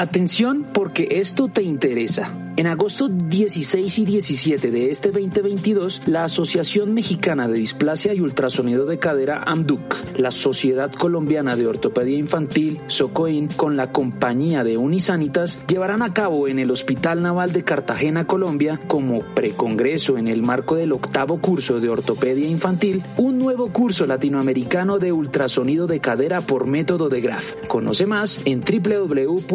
Atención porque esto te interesa. En agosto 16 y 17 de este 2022, la Asociación Mexicana de Displasia y Ultrasonido de Cadera AMDUC, la Sociedad Colombiana de Ortopedia Infantil, SOCOIN, con la compañía de Unisanitas, llevarán a cabo en el Hospital Naval de Cartagena, Colombia, como precongreso en el marco del octavo curso de Ortopedia Infantil, un nuevo curso latinoamericano de ultrasonido de cadera por método de Graf. Conoce más en www.scott.org.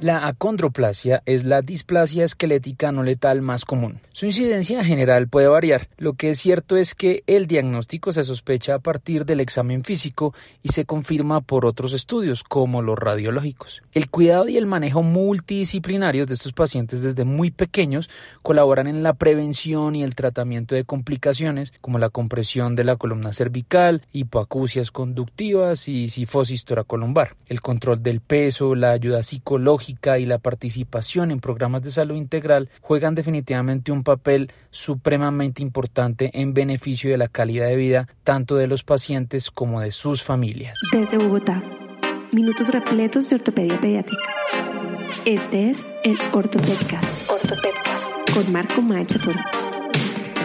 La acondroplasia es la displasia esquelética no letal más común. Su incidencia general puede variar. Lo que es cierto es que el diagnóstico se sospecha a partir del examen físico y se confirma por otros estudios, como los radiológicos. El cuidado y el manejo multidisciplinarios de estos pacientes desde muy pequeños colaboran en la prevención y el tratamiento de complicaciones como la compresión de la columna cervical, hipoacusias conductivas y sifosis toracolumbar. El control del peso, la ayuda psicológica, y la participación en programas de salud integral juegan definitivamente un papel supremamente importante en beneficio de la calidad de vida tanto de los pacientes como de sus familias. Desde Bogotá, minutos repletos de ortopedia pediátrica. Este es el Ortopedcast. Ortopedcast con Marco Toro.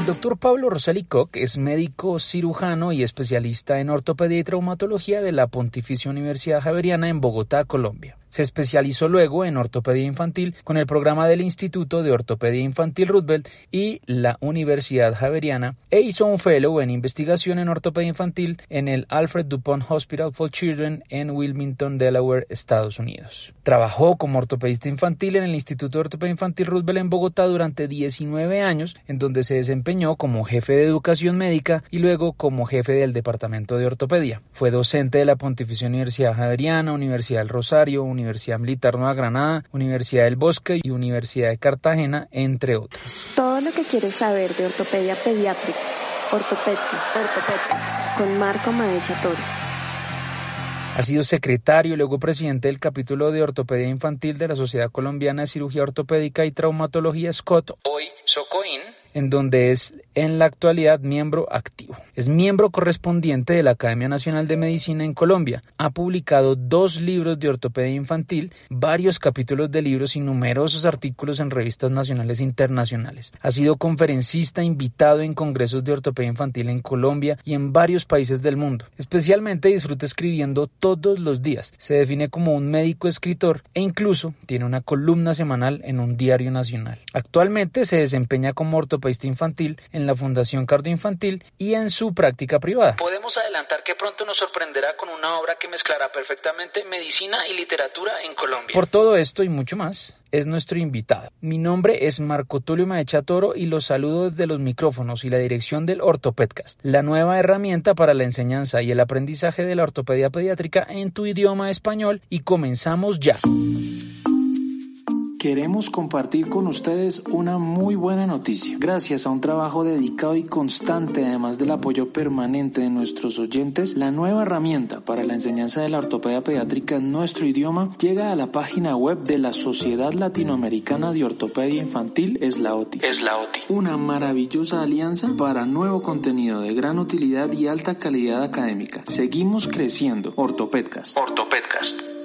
El doctor Pablo Rosali Koch es médico cirujano y especialista en ortopedia y traumatología de la Pontificia Universidad Javeriana en Bogotá, Colombia. Se especializó luego en ortopedia infantil con el programa del Instituto de Ortopedia Infantil Roosevelt y la Universidad Javeriana e hizo un fellow en investigación en ortopedia infantil en el Alfred Dupont Hospital for Children en Wilmington, Delaware, Estados Unidos. Trabajó como ortopedista infantil en el Instituto de Ortopedia Infantil Roosevelt en Bogotá durante 19 años, en donde se desempeñó como jefe de educación médica y luego como jefe del Departamento de Ortopedia. Fue docente de la Pontificia Universidad Javeriana, Universidad del Rosario, Universidad Militar Nueva Granada, Universidad del Bosque y Universidad de Cartagena, entre otras. Todo lo que quieres saber de ortopedia pediátrica, ortopedia, ortopedia, con Marco Maecha Toro. Ha sido secretario y luego presidente del capítulo de ortopedia infantil de la Sociedad Colombiana de Cirugía Ortopédica y Traumatología Scott, hoy SOCOIN, en donde es en la actualidad miembro activo. Es miembro correspondiente de la Academia Nacional de Medicina en Colombia. Ha publicado dos libros de ortopedia infantil, varios capítulos de libros y numerosos artículos en revistas nacionales e internacionales. Ha sido conferencista invitado en congresos de ortopedia infantil en Colombia y en varios países del mundo. Especialmente disfruta escribiendo todos los días. Se define como un médico escritor e incluso tiene una columna semanal en un diario nacional. Actualmente se desempeña como ortopedista infantil en la Fundación Cardio Infantil y en su práctica privada. Podemos adelantar que pronto nos sorprenderá con una obra que mezclará perfectamente medicina y literatura en Colombia. Por todo esto y mucho más, es nuestro invitado. Mi nombre es Marco Tulio Maecha Toro y los saludo desde los micrófonos y la dirección del Ortopedcast, la nueva herramienta para la enseñanza y el aprendizaje de la ortopedia pediátrica en tu idioma español y comenzamos ya queremos compartir con ustedes una muy buena noticia. Gracias a un trabajo dedicado y constante, además del apoyo permanente de nuestros oyentes, la nueva herramienta para la enseñanza de la ortopedia pediátrica en nuestro idioma llega a la página web de la Sociedad Latinoamericana de Ortopedia Infantil, es la OTI. Es la OTI. Una maravillosa alianza para nuevo contenido de gran utilidad y alta calidad académica. Seguimos creciendo. Ortopedcast. Ortopedcast.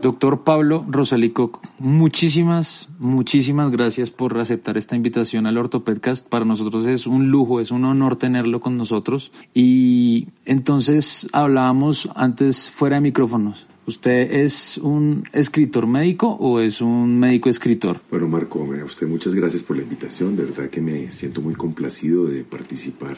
Doctor Pablo Rosalico, muchísimas, muchísimas gracias por aceptar esta invitación al Ortopedcast. Para nosotros es un lujo, es un honor tenerlo con nosotros. Y entonces hablábamos antes fuera de micrófonos. ¿Usted es un escritor médico o es un médico escritor? Bueno, Marco, usted muchas gracias por la invitación. De verdad que me siento muy complacido de participar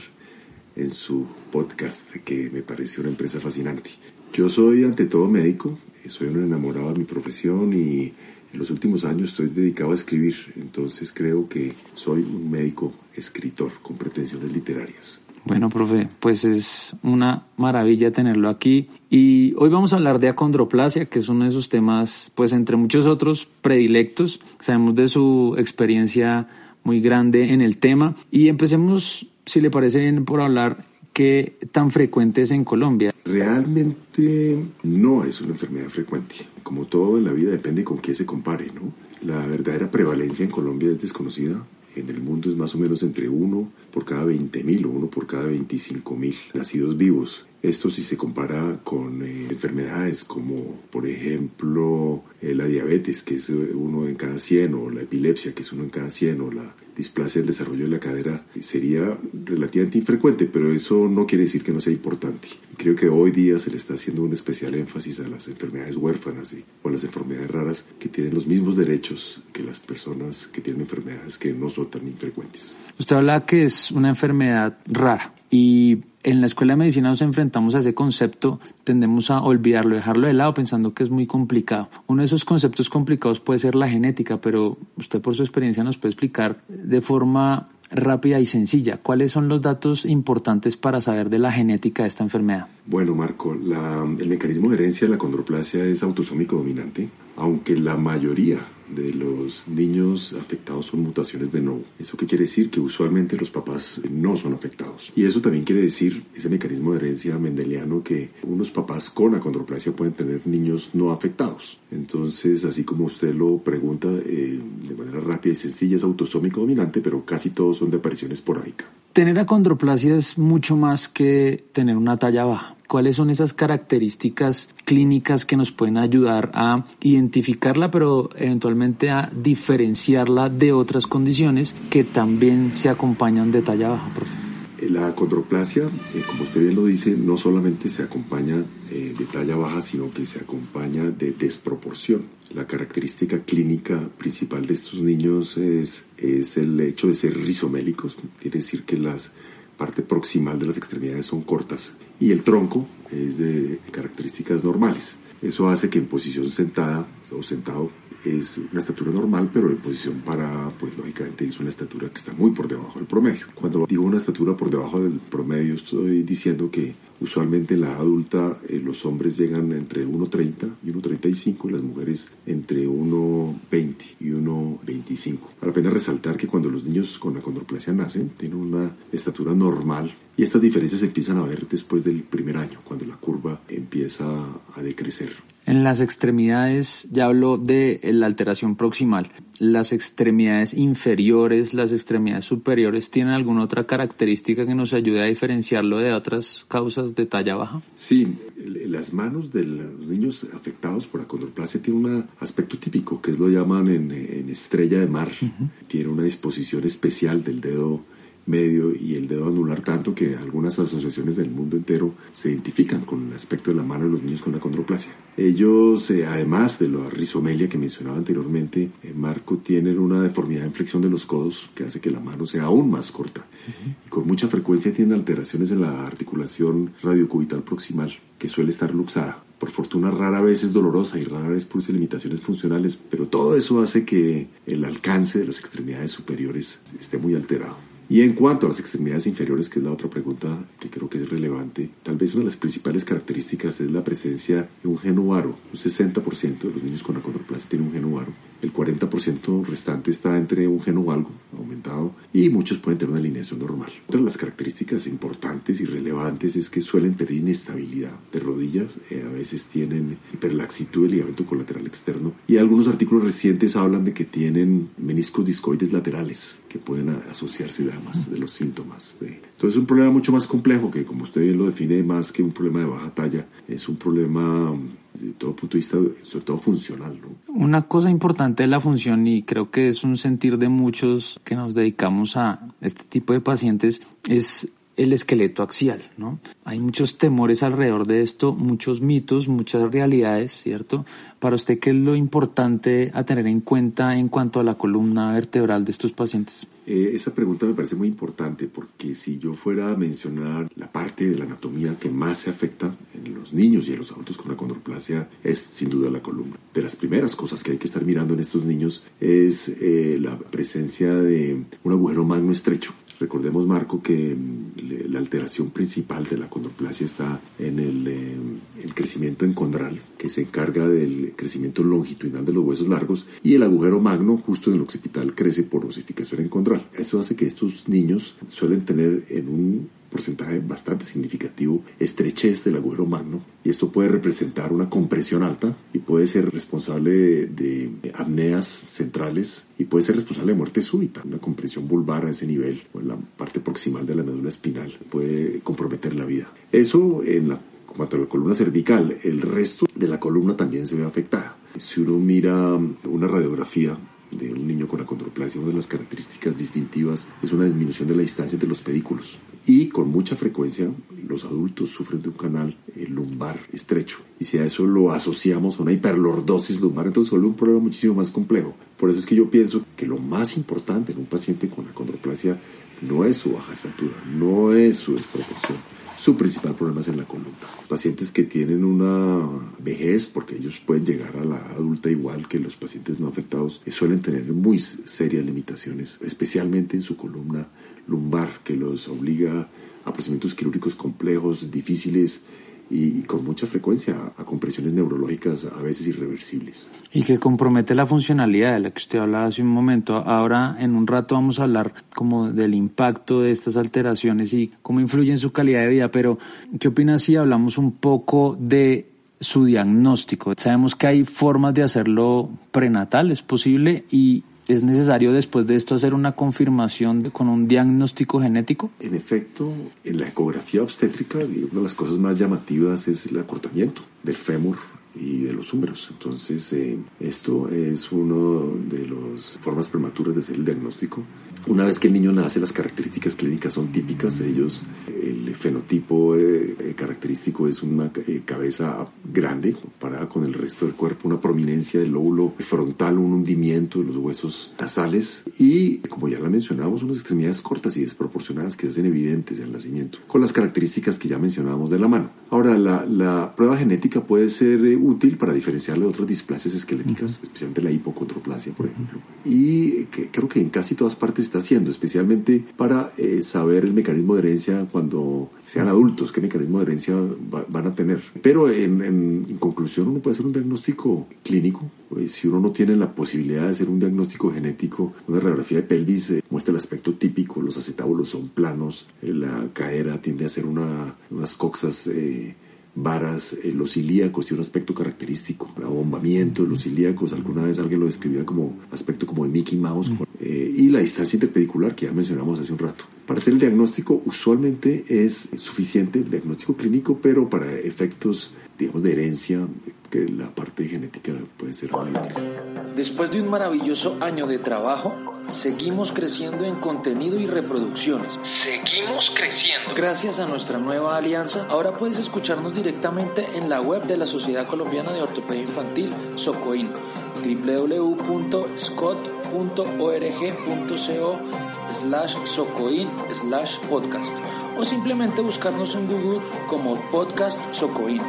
en su podcast, que me parece una empresa fascinante. Yo soy ante todo médico, soy un enamorado de mi profesión y en los últimos años estoy dedicado a escribir, entonces creo que soy un médico escritor con pretensiones literarias. Bueno, profe, pues es una maravilla tenerlo aquí y hoy vamos a hablar de acondroplasia, que es uno de esos temas, pues entre muchos otros predilectos. Sabemos de su experiencia muy grande en el tema y empecemos, si le parece bien, por hablar qué tan frecuente es en Colombia. Realmente no es una enfermedad frecuente. Como todo en la vida depende con qué se compare, ¿no? La verdadera prevalencia en Colombia es desconocida. En el mundo es más o menos entre uno por cada 20.000 o uno por cada 25.000 nacidos vivos. Esto si se compara con eh, enfermedades como, por ejemplo, eh, la diabetes, que es uno en cada 100, o la epilepsia, que es uno en cada 100, o la displasia del desarrollo de la cadera, sería relativamente infrecuente, pero eso no quiere decir que no sea importante. Creo que hoy día se le está haciendo un especial énfasis a las enfermedades huérfanas o a las enfermedades raras que tienen los mismos derechos que las personas que tienen enfermedades que no son tan infrecuentes. Usted habla que es una enfermedad rara y en la escuela de medicina nos enfrentamos a ese concepto, tendemos a olvidarlo, dejarlo de lado pensando que es muy complicado. Uno de esos conceptos complicados puede ser la genética, pero usted por su experiencia nos puede explicar de forma rápida y sencilla. ¿Cuáles son los datos importantes para saber de la genética de esta enfermedad? Bueno, Marco, el mecanismo de herencia de la condroplasia es autosómico dominante, aunque la mayoría de los niños afectados son mutaciones de nuevo. ¿Eso qué quiere decir? Que usualmente los papás no son afectados. Y eso también quiere decir, ese mecanismo de herencia mendeliano, que unos papás con acondroplasia pueden tener niños no afectados. Entonces, así como usted lo pregunta eh, de manera rápida y sencilla, es autosómico dominante, pero casi todos son de aparición esporádica. Tener acondroplasia es mucho más que tener una talla baja. ¿Cuáles son esas características clínicas que nos pueden ayudar a identificarla, pero eventualmente a diferenciarla de otras condiciones que también se acompañan de talla baja, La condroplasia, eh, como usted bien lo dice, no solamente se acompaña eh, de talla baja, sino que se acompaña de desproporción. La característica clínica principal de estos niños es, es el hecho de ser rizomélicos, quiere decir que las parte proximal de las extremidades son cortas y el tronco es de características normales. Eso hace que en posición sentada o sentado es una estatura normal, pero en posición parada, pues lógicamente es una estatura que está muy por debajo del promedio. Cuando digo una estatura por debajo del promedio, estoy diciendo que usualmente en la adulta eh, los hombres llegan entre 1,30 y 1,35 y las mujeres entre 1,20 y 1,25. Para pena resaltar que cuando los niños con acondroplasia nacen, tienen una estatura normal y estas diferencias se empiezan a ver después del primer año, cuando la curva empieza a decrecer. En las extremidades, ya hablo de la alteración proximal. ¿Las extremidades inferiores, las extremidades superiores, tienen alguna otra característica que nos ayude a diferenciarlo de otras causas de talla baja? Sí, las manos de los niños afectados por acondroplasia tienen un aspecto típico, que es lo llaman en, estrella de mar. Tiene una disposición especial del dedo medio y el dedo anular tanto que algunas asociaciones del mundo entero se identifican con el aspecto de la mano de los niños con acondroplasia. Ellos, eh, además de la rizomelia que mencionaba anteriormente, eh, Marco tienen una deformidad en flexión de los codos que hace que la mano sea aún más corta y con mucha frecuencia tienen alteraciones en la articulación radiocubital proximal que suele estar luxada. Por fortuna rara vez es dolorosa y rara vez produce limitaciones funcionales, pero todo eso hace que el alcance de las extremidades superiores esté muy alterado. Y en cuanto a las extremidades inferiores, que es la otra pregunta que creo que es relevante, tal vez una de las principales características es la presencia de un geno Un 60% de los niños con acondroplasia tienen un geno El 40% restante está entre un geno algo aumentado y muchos pueden tener una alineación normal. Otra de las características importantes y relevantes es que suelen tener inestabilidad de rodillas, eh, a veces tienen hiperlaxitud del ligamento colateral externo y algunos artículos recientes hablan de que tienen meniscos discoides laterales que pueden asociarse de los síntomas. De... Entonces es un problema mucho más complejo que, como usted bien lo define, más que un problema de baja talla, es un problema de todo punto de vista, sobre todo funcional. Una cosa importante de la función, y creo que es un sentir de muchos que nos dedicamos a este tipo de pacientes, es el esqueleto axial, ¿no? Hay muchos temores alrededor de esto, muchos mitos, muchas realidades, ¿cierto? Para usted, ¿qué es lo importante a tener en cuenta en cuanto a la columna vertebral de estos pacientes? Eh, esa pregunta me parece muy importante porque si yo fuera a mencionar la parte de la anatomía que más se afecta en los niños y en los adultos con la condroplasia es sin duda la columna. De las primeras cosas que hay que estar mirando en estos niños es eh, la presencia de un agujero magno estrecho. Recordemos, Marco, que mm, la alteración principal de la condroplasia está en el, eh, el, crecimiento encondral, que se encarga del crecimiento longitudinal de los huesos largos, y el agujero magno, justo en el occipital, crece por osificación encondral. Eso hace que estos niños suelen tener en un porcentaje bastante significativo estrechez del agujero magno y esto puede representar una compresión alta y puede ser responsable de, apneas centrales y puede ser responsable de muerte súbita. Una compresión vulvar a ese nivel o en la parte proximal de la médula espinal puede comprometer la vida. Eso en la cuanto a la columna cervical, el resto de la columna también se ve afectada. Si uno mira una radiografía de un niño con acondroplasia, una de las características distintivas es una disminución de la distancia entre los pedículos. Y con mucha frecuencia los adultos sufren de un canal eh, lumbar estrecho. Y si a eso lo asociamos a una hiperlordosis lumbar, entonces vuelve un problema muchísimo más complejo. Por eso es que yo pienso que lo más importante en un paciente con acondroplasia no es su baja estatura, no es su desproporción su principal problema es en la columna. Pacientes que tienen una vejez, porque ellos pueden llegar a la adulta igual que los pacientes no afectados, eh, suelen tener muy serias limitaciones, especialmente en su columna lumbar, que los obliga a procedimientos quirúrgicos complejos, difíciles, y, con mucha frecuencia a compresiones neurológicas a veces irreversibles. Y que compromete la funcionalidad de la que usted hablaba hace un momento. Ahora en un rato vamos a hablar como del impacto de estas alteraciones y cómo influye en su calidad de vida, pero ¿qué opina si hablamos un poco de su diagnóstico? Sabemos que hay formas de hacerlo prenatal, es posible, y ¿Es necesario después de esto hacer una confirmación con un diagnóstico genético? En efecto, en la ecografía obstétrica, una de las cosas más llamativas es el acortamiento del fémur y de los húmeros. Entonces, eh, esto es una de las formas prematuras de hacer el diagnóstico. Una vez que el niño nace, las características clínicas son típicas. Ellos, el fenotipo eh, eh, característico es una cabeza grande comparada con el resto del cuerpo, una prominencia del lóbulo frontal, un hundimiento de los huesos nasales y, como ya la mencionamos, unas extremidades cortas y desproporcionadas que se hacen evidentes al nacimiento, con las características que ya mencionábamos de la mano. Ahora, la, la prueba genética puede ser útil para diferenciarlo de otras displasias esqueléticas, especialmente la hipocondroplasia, por ejemplo. Y que creo que en casi todas partes está haciendo, especialmente para eh, saber el mecanismo de herencia cuando sean adultos, qué mecanismo de herencia van a tener. Pero en, en, conclusión, uno puede hacer un diagnóstico clínico. Pues, si uno no tiene la posibilidad de hacer un diagnóstico genético, una radiografía de pelvis eh, muestra el aspecto típico, los acetábulos son planos, eh, la cadera tiende a ser una, unas coxas varas, eh, los ilíacos tiene un aspecto característico, el abombamiento de los ilíacos, alguna vez alguien lo describía como aspecto como de Mickey Mouse, eh, y la distancia interpedicular que ya mencionamos hace un rato. Para hacer el diagnóstico usualmente es suficiente el diagnóstico clínico, pero para efectos, digamos, de herencia, que la parte genética puede ser. Después de un maravilloso año de trabajo, Seguimos creciendo en contenido y reproducciones. Seguimos creciendo. Gracias a nuestra nueva alianza, ahora puedes escucharnos directamente en la web de la Sociedad Colombiana de Ortopedia Infantil, SOCOIN, www.scott.org.co slash socoin slash podcast o simplemente buscarnos en Google como podcast Socoin.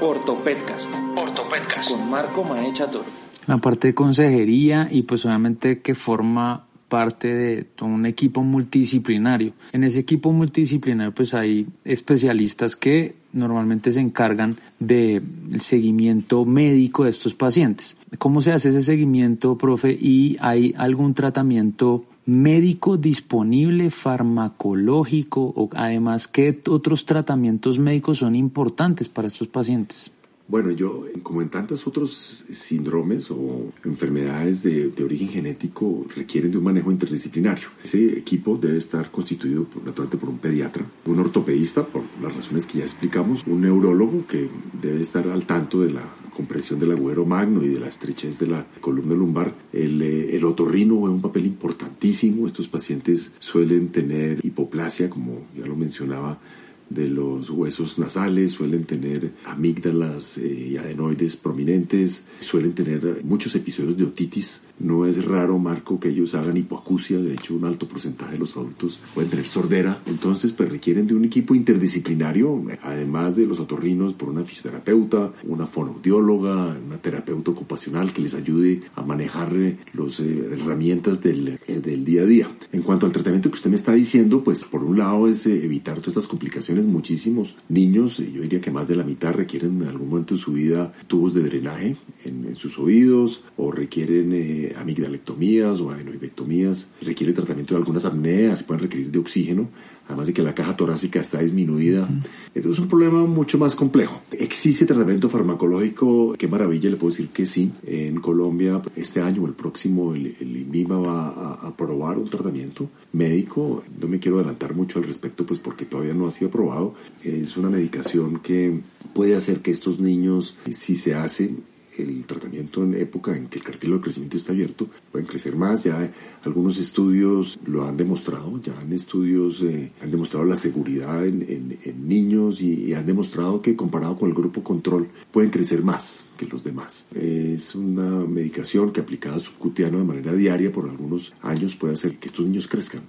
Ortopedcast. Ortopedcast. Con Marco Maecha Toro la parte de consejería y pues obviamente que forma parte de un equipo multidisciplinario. En ese equipo multidisciplinario pues hay especialistas que normalmente se encargan del seguimiento médico de estos pacientes. ¿Cómo se hace ese seguimiento, profe? ¿Y hay algún tratamiento médico disponible, farmacológico o además qué otros tratamientos médicos son importantes para estos pacientes? Bueno, yo, como en tantos otros síndromes o enfermedades de, origen genético, requieren de un manejo interdisciplinario. Ese equipo debe estar constituido, por, naturalmente, por un pediatra, un ortopedista, por las razones que ya explicamos, un neurólogo que debe estar al tanto de la compresión del agujero magno y de la estrechez de la columna lumbar. El, eh, otorrino juega un papel importantísimo. Estos pacientes suelen tener hipoplasia, como ya lo mencionaba, de los huesos nasales, suelen tener amígdalas eh, y adenoides prominentes, suelen tener muchos episodios de otitis no es raro, Marco, que ellos hagan hipoacusia. De hecho, un alto porcentaje de los adultos pueden tener sordera. Entonces, pues requieren de un equipo interdisciplinario, además de los otorrinos, por una fisioterapeuta, una fonoaudióloga, una terapeuta ocupacional que les ayude a manejar eh, las eh, herramientas del, eh, del, día a día. En cuanto al tratamiento que usted me está diciendo, pues por un lado es evitar todas estas complicaciones. Muchísimos niños, yo diría que más de la mitad requieren en algún momento de su vida tubos de drenaje en, sus oídos o requieren amigdalectomías o adenoidectomías, requiere tratamiento de algunas apneas, pueden requerir de oxígeno, además de que la caja torácica está disminuida. Esto es un problema mucho más complejo. ¿Existe tratamiento farmacológico? Qué maravilla, le puedo decir que sí. En Colombia, este año o el próximo, el, el INVIMA va a aprobar un tratamiento médico. No me quiero adelantar mucho al respecto, pues porque todavía no ha sido aprobado. Es una medicación que puede hacer que estos niños, si se hace, el tratamiento en época en que el cartílago de crecimiento está abierto, pueden crecer más. Ya algunos estudios lo han demostrado, ya han estudios eh, han demostrado la seguridad en, niños y, han demostrado que comparado con el grupo control pueden crecer más que los demás. Es una medicación que aplicada subcutáneo de manera diaria por algunos años puede hacer que estos niños crezcan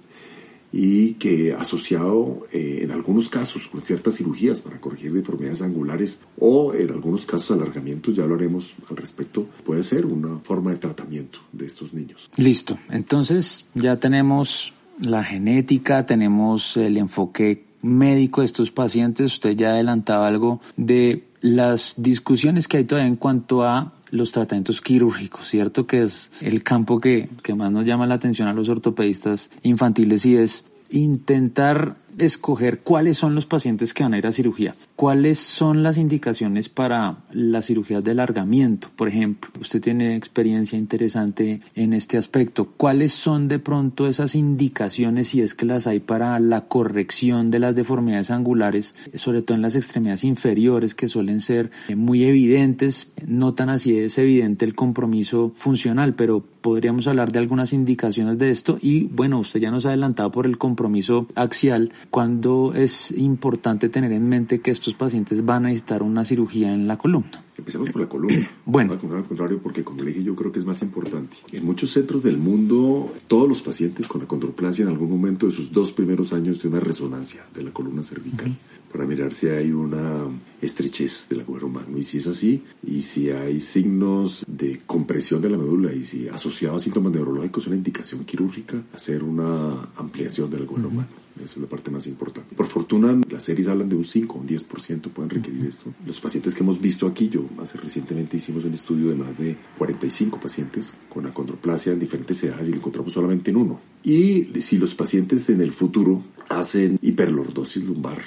y que asociado eh, en algunos casos con ciertas cirugías para corregir deformidades angulares o en algunos casos alargamientos, ya lo haremos al respecto, puede ser una forma de tratamiento de estos niños. Listo, entonces ya tenemos la genética, tenemos el enfoque médico de estos pacientes, usted ya adelantaba algo de las discusiones que hay todavía en cuanto a los tratamientos quirúrgicos, ¿cierto? Que es el campo que, que más nos llama la atención a los ortopedistas infantiles y es intentar escoger cuáles son los pacientes que van a ir a cirugía, cuáles son las indicaciones para la cirugía de alargamiento, por ejemplo. Usted tiene experiencia interesante en este aspecto. ¿Cuáles son de pronto esas indicaciones, si es que las hay, para la corrección de las deformidades angulares, sobre todo en las extremidades inferiores, que suelen ser muy evidentes? No tan así es evidente el compromiso funcional, pero podríamos hablar de algunas indicaciones de esto. Y bueno, usted ya nos ha adelantado por el compromiso axial cuando es importante tener en mente que estos pacientes van a necesitar una cirugía en la columna? Empecemos por la columna. Bueno. Al contrario, porque como le dije, yo creo que es más importante. En muchos centros del mundo, todos los pacientes con acondroplasia en algún momento de sus dos primeros años tienen una resonancia de la columna cervical para mirar si hay una estrechez del agujero magno. Y si es así, y si hay signos de compresión de la médula y si asociado a síntomas neurológicos, una indicación quirúrgica, hacer una ampliación del agujero magno. Esa es la parte más importante. Por fortuna, las series hablan de un 5 o un 10% pueden requerir esto. Los pacientes que hemos visto aquí, yo hace recientemente hicimos un estudio de más de 45 pacientes con acondroplasia en diferentes edades y lo encontramos solamente en uno. Y si los pacientes en el futuro hacen hiperlordosis lumbar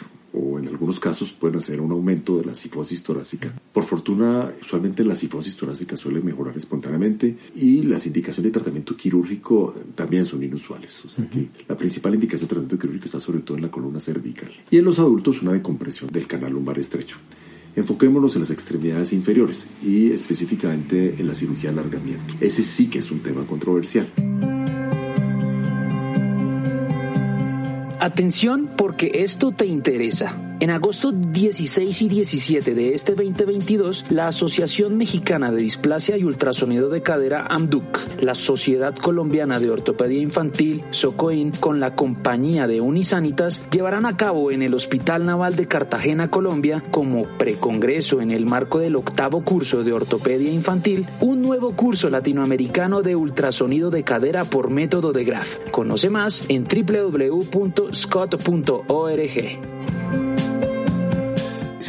en algunos casos pueden hacer un aumento de la sifosis torácica. Por fortuna, usualmente la sifosis torácica suele mejorar espontáneamente y las indicaciones de tratamiento quirúrgico también son inusuales. O sea que la principal indicación de tratamiento quirúrgico está sobre todo en la columna cervical. Y en los adultos una decompresión del canal lumbar estrecho. Enfoquémonos en las extremidades inferiores y específicamente en la cirugía de alargamiento. Ese sí que es un tema controversial. Atención porque esto te interesa. En agosto 16 y 17 de este 2022, la Asociación Mexicana de Displasia y Ultrasonido de Cadera AMDUC, la Sociedad Colombiana de Ortopedia Infantil, SOCOIN, con la compañía de Unisanitas, llevarán a cabo en el Hospital Naval de Cartagena, Colombia, como precongreso en el marco del octavo curso de Ortopedia Infantil, un nuevo curso latinoamericano de ultrasonido de cadera por método de Graf. Conoce más en www.scott.org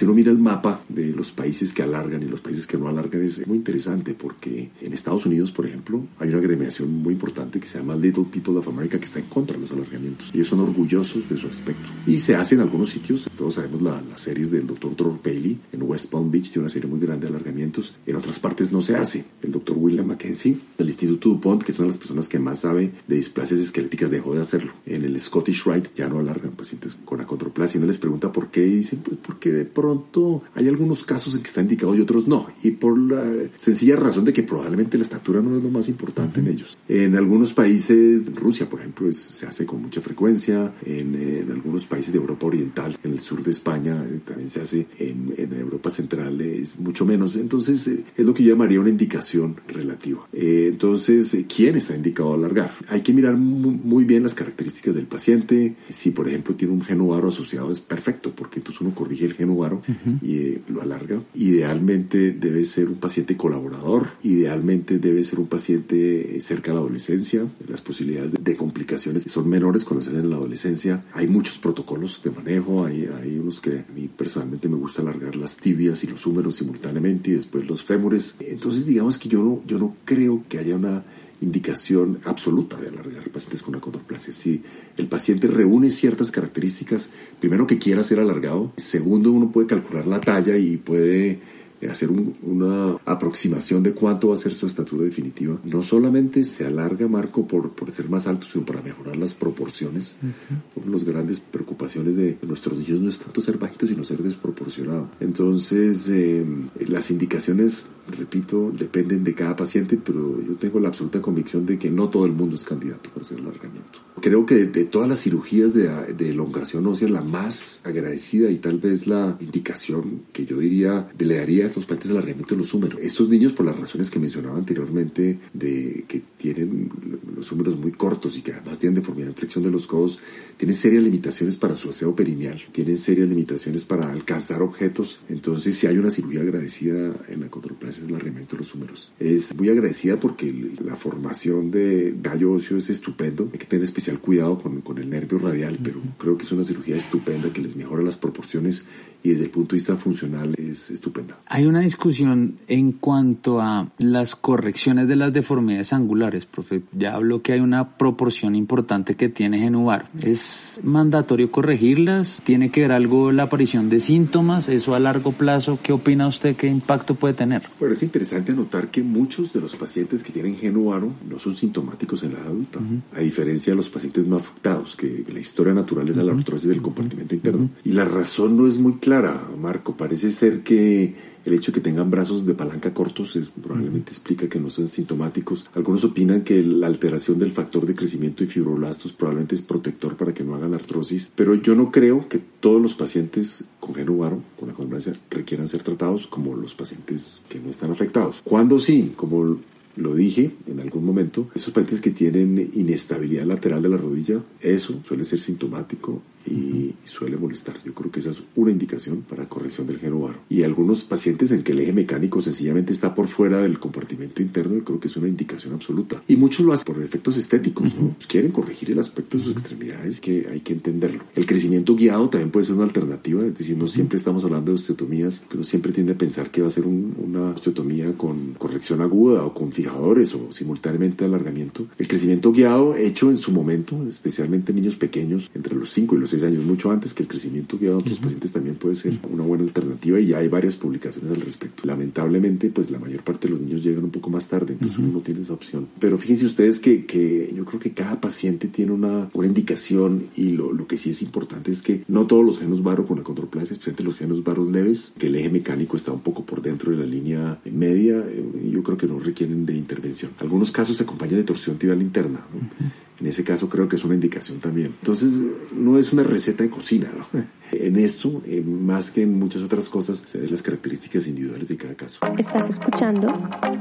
si uno mira el mapa de los países que alargan y los países que no alargan, es muy interesante porque en Estados Unidos, por ejemplo, hay una agremiación muy importante que se llama Little People of America que está en contra de los alargamientos. Ellos son orgullosos de su aspecto. Y se hace en algunos sitios, todos sabemos las series del Dr. Dror Paley en West Palm Beach, tiene una serie muy grande de alargamientos. En otras partes no se hace. El Dr. William Mackenzie del Instituto DuPont, que es una de las personas que más sabe de displasias esqueléticas, dejó de hacerlo. En el Scottish Rite ya no alargan pacientes con acondroplasia. Y uno les pregunta por qué y dicen, pues porque de pronto hay algunos casos en que está indicado y otros no. Y por la sencilla razón de que probablemente la estatura no es lo más importante en ellos. En algunos países, Rusia por ejemplo, se hace con mucha frecuencia. En, algunos países de Europa Oriental, en el sur de España eh, también se hace. En, Europa Central es mucho menos. Entonces eh, es lo que yo llamaría una indicación relativa. Eh, entonces, ¿quién está indicado a alargar? Hay que mirar muy, bien las características del paciente. Si por ejemplo tiene un genovaro asociado es perfecto porque entonces uno corrige el genovaro y eh, lo alarga. Idealmente debe ser un paciente colaborador, idealmente debe ser un paciente cerca de la adolescencia. Las posibilidades de, complicaciones son menores cuando se hacen en la adolescencia. Hay muchos protocolos de manejo, hay, hay unos que a mí personalmente me gusta alargar las tibias y los húmeros simultáneamente y después los fémures. Entonces digamos que yo no, yo no creo que haya una indicación absoluta de alargar pacientes con acondroplasia. Si el paciente reúne ciertas características, primero que quiera ser alargado, segundo uno puede calcular la talla y puede eh, hacer una aproximación de cuánto va a ser su estatura definitiva. No solamente se alarga Marco por, por ser más alto, sino para mejorar las proporciones. Una de las grandes preocupaciones de nuestros niños no es tanto ser bajitos, sino ser desproporcionado. Entonces, eh, las indicaciones, repito, dependen de cada paciente, pero yo tengo la absoluta convicción de que no todo el mundo es candidato para hacer alargamiento. Creo que de todas las cirugías de, de elongación ósea, la más agradecida y tal vez la indicación que yo diría le daría a estos pacientes el alargamiento de los húmeros. Estos niños, por las razones que mencionaba anteriormente, de que tienen los húmeros muy cortos y que además tienen deformidad en flexión de los codos, tienen serias limitaciones para su aseo perineal, tienen serias limitaciones para alcanzar objetos. Entonces, si hay una cirugía agradecida en la condroplasia, es el de los húmeros. Es muy agradecida porque la formación de gallo óseo es estupendo. Hay que tener especial cuidado con, con el nervio radial, pero creo que es una cirugía estupenda que les mejora las proporciones y desde el punto de vista funcional es estupenda. Hay una discusión en cuanto a las correcciones de las deformidades angulares, profe. Ya habló que hay una proporción importante que tiene Genubar. ¿Es mandatorio corregirlas? ¿Tiene que ver algo la aparición de síntomas? ¿Eso a largo plazo? ¿Qué opina usted? ¿Qué impacto puede tener? Bueno, es interesante notar que muchos de los pacientes que tienen Genuaro no son sintomáticos en la edad adulta, a diferencia de los pacientes no afectados, que la historia natural es la artrosis del compartimento interno. Y la razón no es muy clara Marco. Parece ser que el hecho de que tengan brazos de palanca cortos es, probablemente explica que no son sintomáticos. Algunos opinan que la alteración del factor de crecimiento y fibroblastos probablemente es protector para que no hagan artrosis, pero yo no creo que todos los pacientes con genubaro, con la condroplasia, requieran ser tratados como los pacientes que no están afectados. Cuando sí, como lo dije en algún momento, esos pacientes que tienen inestabilidad lateral de la rodilla, eso suele ser sintomático y suele molestar. Yo creo que esa es una indicación para corrección del genovaro. Y algunos pacientes en que el eje mecánico sencillamente está por fuera del compartimento interno, yo creo que es una indicación absoluta. Y muchos lo hacen por efectos estéticos, ¿no? Pues quieren corregir el aspecto de sus extremidades, que hay que entenderlo. El crecimiento guiado también puede ser una alternativa, es decir, no siempre estamos hablando de osteotomías, que uno siempre tiende a pensar que va a ser una osteotomía con corrección aguda o con fijadores o simultáneamente alargamiento. El crecimiento guiado hecho en su momento, especialmente en niños pequeños, entre los 5 y los años, mucho antes que el crecimiento que a otros pacientes también puede ser una buena alternativa y ya hay varias publicaciones al respecto. Lamentablemente, pues la mayor parte de los niños llegan un poco más tarde, entonces uno no tiene esa opción. Pero fíjense ustedes que, que yo creo que cada paciente tiene una, una indicación y lo, lo, que sí es importante es que no todos los genos barro con la condroplasia, especialmente los genos barros leves, que el eje mecánico está un poco por dentro de la línea media, eh, yo creo que no requieren de intervención. Algunos casos se acompañan de torsión tibial interna. ¿no? En ese caso creo que es una indicación también. Entonces, no es una receta de cocina, ¿no? En esto, eh, más que en muchas otras cosas, se ven las características individuales de cada caso. Estás escuchando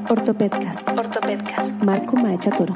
Ortopedcast. Ortopedcast. Marco Maecha Toro.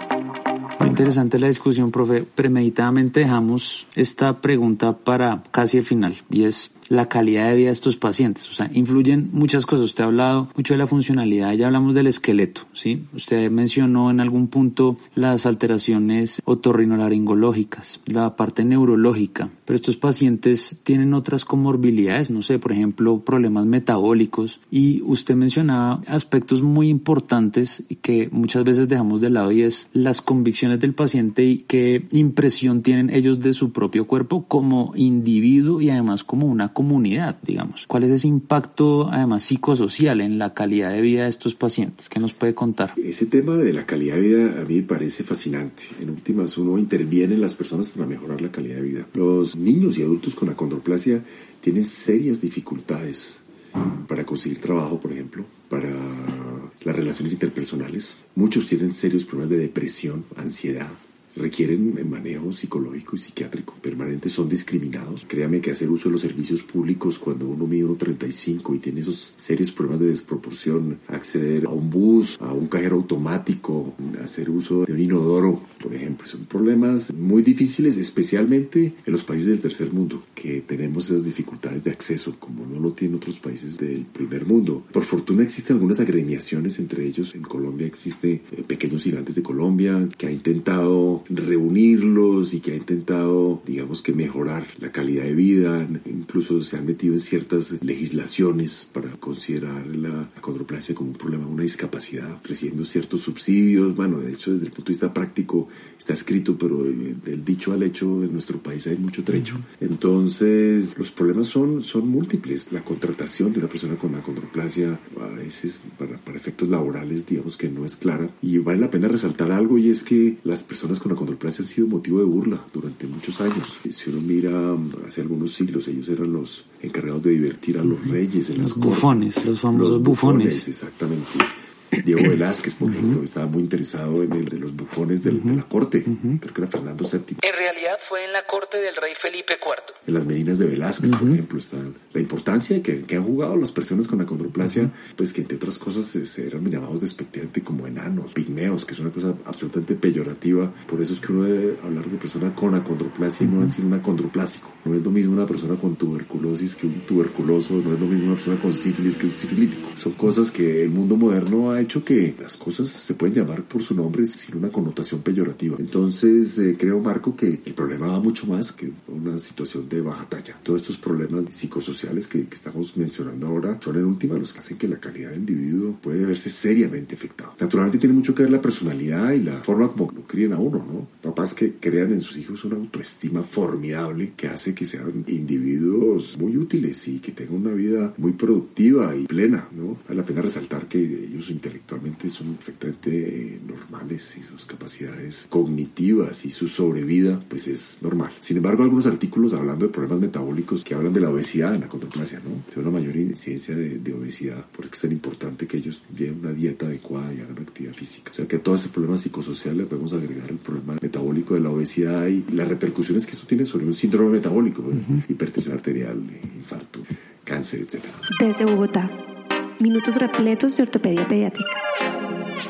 Muy interesante la discusión, profe. Premeditadamente dejamos esta pregunta para casi el final y es la calidad de vida de estos pacientes. O sea, influyen muchas cosas. Usted ha hablado mucho de la funcionalidad, ya hablamos del esqueleto, ¿sí? Usted mencionó en algún punto las alteraciones otorrinolaringológicas, la parte neurológica, pero estos pacientes tienen otras comorbilidades, no sé, por ejemplo, problemas metabólicos y usted mencionaba aspectos muy importantes que muchas veces dejamos de lado y es las convicciones del paciente y qué impresión tienen ellos de su propio cuerpo como individuo y además como una comunidad, digamos. ¿Cuál es ese impacto, además, psicosocial en la calidad de vida de estos pacientes? ¿Qué nos puede contar? Ese tema de la calidad de vida a mí me parece fascinante. En últimas, uno interviene en las personas para mejorar la calidad de vida. Los niños y adultos con acondroplasia tienen serias dificultades para conseguir trabajo, por ejemplo, para las relaciones interpersonales. Muchos tienen serios problemas de depresión, ansiedad, requieren manejo psicológico y psiquiátrico permanente, son discriminados. Créame que hacer uso de los servicios públicos cuando uno mide 1,35 y tiene esos serios problemas de desproporción, acceder a un bus, a un cajero automático, hacer uso de un inodoro, por ejemplo, son problemas muy difíciles, especialmente en los países del tercer mundo, que tenemos esas dificultades de acceso, como no lo tienen otros países del primer mundo. Por fortuna existen algunas agremiaciones entre ellos. En Colombia existe eh, Pequeños Gigantes de Colombia, que ha intentado reunirlos y que ha intentado, digamos que mejorar la calidad de vida, incluso se han metido en ciertas legislaciones para considerar la acondroplasia como un problema, una discapacidad, recibiendo ciertos subsidios. Bueno, de hecho, desde el punto de vista práctico está escrito, pero del dicho al hecho en nuestro país hay mucho trecho. Entonces, los problemas son, son múltiples. La contratación de una persona con acondroplasia a veces para, para efectos laborales, digamos que no es clara. Y vale la pena resaltar algo y es que las personas con acondroplasia han sido motivo de burla durante muchos años. Si uno mira hace algunos siglos, ellos eran los encargados de divertir a los reyes en los las bufones, los famosos bufones. Exactamente. Diego Velázquez, por ejemplo, estaba muy interesado en el de los bufones de la corte. Creo que era Fernando VII. En realidad fue en la corte del rey Felipe IV. En las meninas de Velázquez, por ejemplo, está la importancia que, que, han jugado las personas con la acondroplasia, pues que entre otras cosas se, eran llamados despectivamente como enanos, pigmeos, que es una cosa absolutamente peyorativa. Por eso es que uno debe hablar de persona con acondroplasia y no decir un acondroplásico. No es lo mismo una persona con tuberculosis que un tuberculoso, no es lo mismo una persona con sífilis que un sifilítico. Son cosas que el mundo moderno ha hecho que las cosas se pueden llamar por su nombre sin una connotación peyorativa. Entonces, eh, creo, Marco, que el problema va mucho más que una situación de baja talla. Todos estos problemas psicosociales que, que estamos mencionando ahora son en última los que hacen que la calidad del individuo puede verse seriamente afectada. Naturalmente tiene mucho que ver la personalidad y la forma como lo crían a uno, ¿no? Papás que crean en sus hijos una autoestima formidable que hace que sean individuos muy útiles y que tengan una vida muy productiva y plena, ¿no? Vale la pena resaltar que ellos intelectualmente son perfectamente eh, normales y sus capacidades cognitivas y su sobrevida pues es normal. Sin embargo, algunos artículos hablando de problemas metabólicos que hablan de la obesidad en la contemplación, ¿no? Tiene una mayor incidencia de, de obesidad, porque es tan importante que ellos lleven una dieta adecuada y hagan actividad física. O sea que a todos estos problemas psicosociales le podemos agregar el problema metabólico de la obesidad y las repercusiones que esto tiene sobre un síndrome metabólico, hipertensión arterial, infarto, cáncer, etc. Desde Bogotá minutos repletos de ortopedia pediátrica.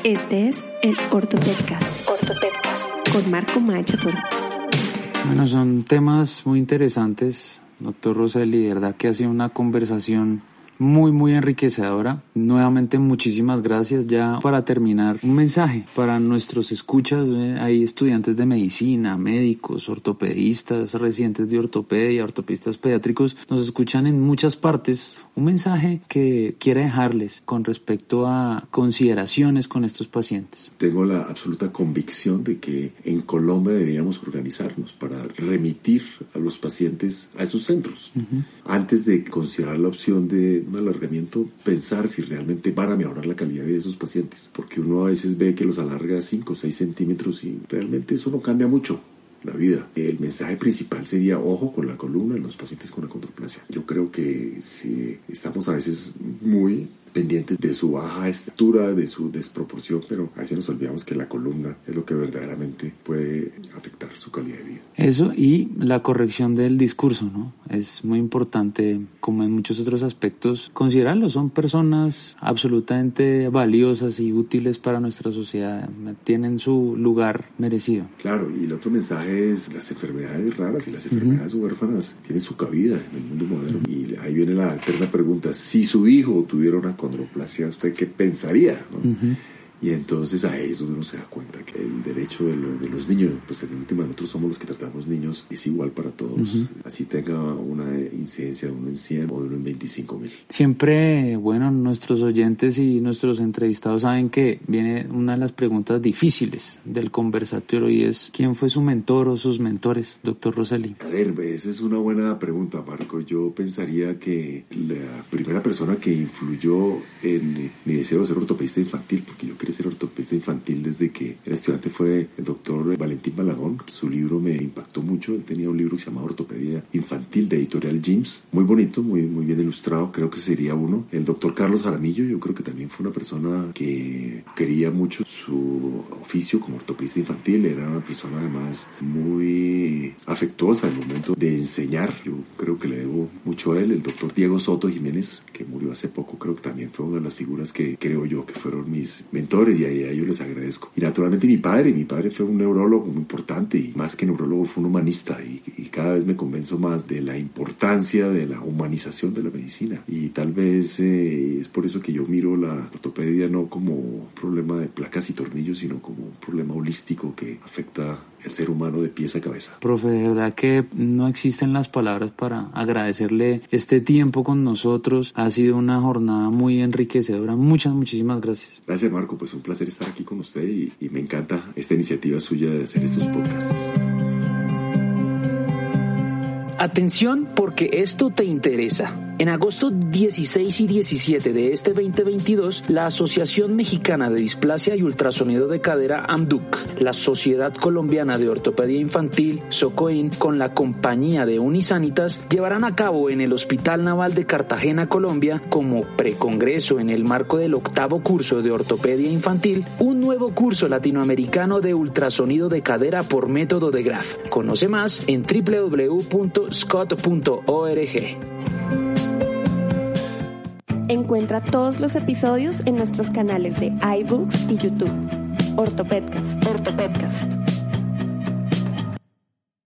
Este es el Ortopedcast. Ortopedcast con Marco Toro. Bueno, son temas muy interesantes, doctor Roseli, verdad que ha sido una conversación muy, muy enriquecedora. Nuevamente, muchísimas gracias. Ya para terminar, un mensaje para nuestros escuchas. Eh, hay estudiantes de medicina, médicos, ortopedistas, residentes de ortopedia, ortopedistas pediátricos. Nos escuchan en muchas partes. Un mensaje que quiera dejarles con respecto a consideraciones con estos pacientes. Tengo la absoluta convicción de que en Colombia deberíamos organizarnos para remitir a los pacientes a esos centros. Antes de considerar la opción de un alargamiento, pensar si realmente van a mejorar la calidad de vida de esos pacientes, porque uno a veces ve que los alarga 5 o 6 centímetros y realmente eso no cambia mucho la vida. El mensaje principal sería ojo con la columna en los pacientes con acondroplasia. Yo creo que si estamos a veces muy pendientes de su baja estatura, de su desproporción, pero a veces nos olvidamos que la columna es lo que verdaderamente puede afectar su calidad de vida. Eso y la corrección del discurso, ¿no? Es muy importante, como en muchos otros aspectos, considerarlo. Son personas absolutamente valiosas y útiles para nuestra sociedad. Tienen su lugar merecido. Claro, y el otro mensaje es las enfermedades raras y las enfermedades huérfanas tienen su cabida en el mundo moderno. Y ahí viene la eterna pregunta, si su hijo tuviera una acondroplasia, ¿usted qué pensaría? Y entonces ahí es donde uno se da cuenta que el derecho de, de los niños, pues en última nosotros somos los que tratamos niños, es igual para todos. Así tenga una incidencia de uno en 100 o de uno en 25 mil. Siempre, bueno, nuestros oyentes y nuestros entrevistados saben que viene una de las preguntas difíciles del conversatorio y es ¿quién fue su mentor o sus mentores, doctor Roseli? A ver, esa es una buena pregunta, Marco. Yo pensaría que la primera persona que influyó en mi deseo de ser ortopedista infantil, porque yo quería ser ortopedista infantil desde que era estudiante fue el doctor Valentín Malagón. Su libro me impactó mucho. Él tenía un libro que se llamaba Ortopedia Infantil de editorial James. Muy bonito, muy, muy bien ilustrado. Creo que sería uno. El doctor Carlos Jaramillo, yo creo que también fue una persona que quería mucho su oficio como ortopedista infantil. Era una persona además muy afectuosa el momento de enseñar. Yo creo que le debo mucho a él. El doctor Diego Soto Jiménez, que murió hace poco, creo que también fue una de las figuras que creo yo que fueron mis mentores y a, a ellos les agradezco. Y naturalmente mi padre, mi padre fue un neurólogo muy importante y más que neurólogo fue un humanista y, y cada vez me convenzo más de la importancia de la humanización de la medicina y tal vez eh, es por eso que yo miro la ortopedia no como un problema de placas y tornillos, sino como un problema holístico que afecta el ser humano de pies a cabeza. Profe, de verdad que no existen las palabras para agradecerle este tiempo con nosotros. Ha sido una jornada muy enriquecedora. Muchas, muchísimas gracias. Gracias Marco, pues un placer estar aquí con usted y, y me encanta esta iniciativa suya de hacer estos podcasts. Atención porque esto te interesa. En agosto 16 y 17 de este 2022, la Asociación Mexicana de Displasia y Ultrasonido de Cadera AMDUC, la Sociedad Colombiana de Ortopedia Infantil, SOCOIN, con la compañía de Unisanitas, llevarán a cabo en el Hospital Naval de Cartagena, Colombia, como precongreso en el marco del octavo curso de Ortopedia Infantil, un nuevo curso latinoamericano de ultrasonido de cadera por método de Graf. Conoce más en www.scott.org. Encuentra todos los episodios en nuestros canales de iBooks y YouTube. Ortopedcast. Ortopedcast.